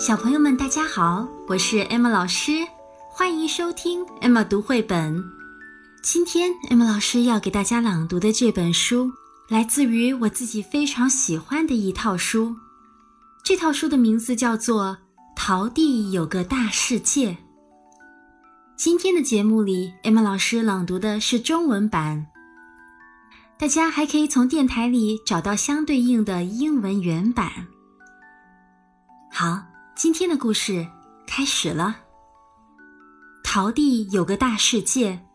小朋友们，大家好，我是 Emma 老师，欢迎收听 Emma 读绘本。今天 Emma 老师要给大家朗读的这本书，来自于我自己非常喜欢的一套书。这套书的名字叫做《桃地有个大世界》。今天的节目里，Emma 老师朗读的是中文版，大家还可以从电台里找到相对应的英文原版。好。今天的故事开始了。桃地有个大世界，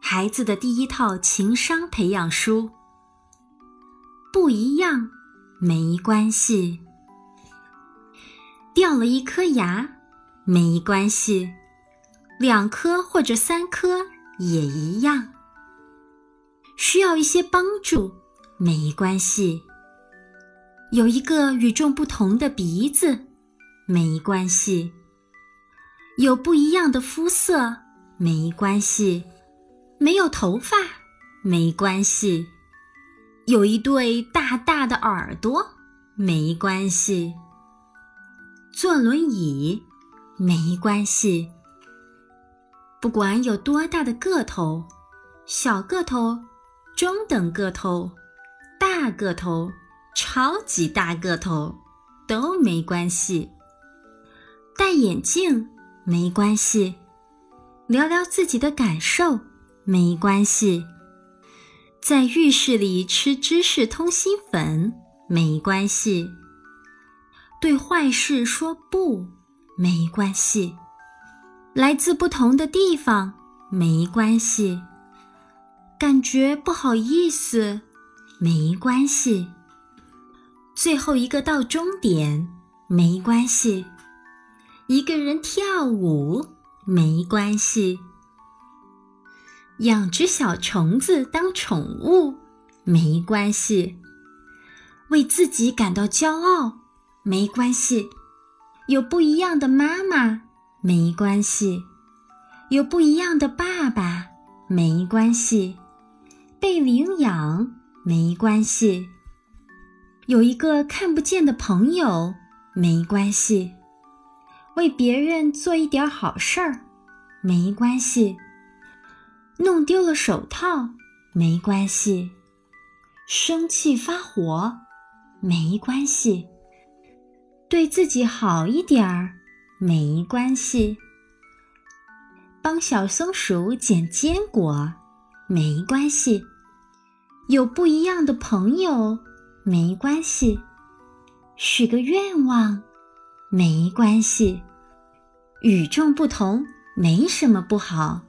孩子的第一套情商培养书。不一样没关系，掉了一颗牙没关系，两颗或者三颗也一样。需要一些帮助没关系，有一个与众不同的鼻子。没关系，有不一样的肤色没关系，没有头发没关系，有一对大大的耳朵没关系，坐轮椅没关系。不管有多大的个头，小个头、中等个头、大个头、超级大个头都没关系。戴眼镜没关系，聊聊自己的感受没关系，在浴室里吃芝士通心粉没关系，对坏事说不没关系，来自不同的地方没关系，感觉不好意思没关系，最后一个到终点没关系。一个人跳舞没关系，养只小虫子当宠物没关系，为自己感到骄傲没关系，有不一样的妈妈没关系，有不一样的爸爸没关系，被领养没关系，有一个看不见的朋友没关系。为别人做一点好事儿，没关系；弄丢了手套，没关系；生气发火，没关系；对自己好一点儿，没关系；帮小松鼠捡坚果，没关系；有不一样的朋友，没关系；许个愿望。没关系，与众不同没什么不好。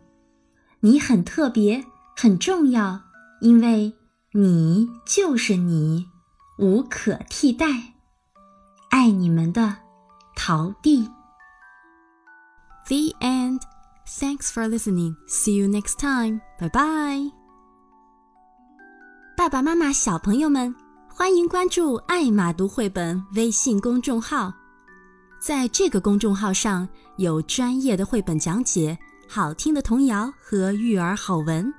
你很特别，很重要，因为你就是你，无可替代。爱你们的陶地。The end. Thanks for listening. See you next time. Bye bye. 爸爸妈妈、小朋友们，欢迎关注“爱马读绘本”微信公众号。在这个公众号上有专业的绘本讲解、好听的童谣和育儿好文，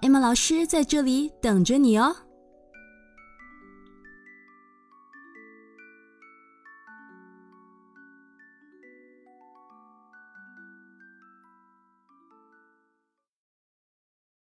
艾玛老师在这里等着你哦。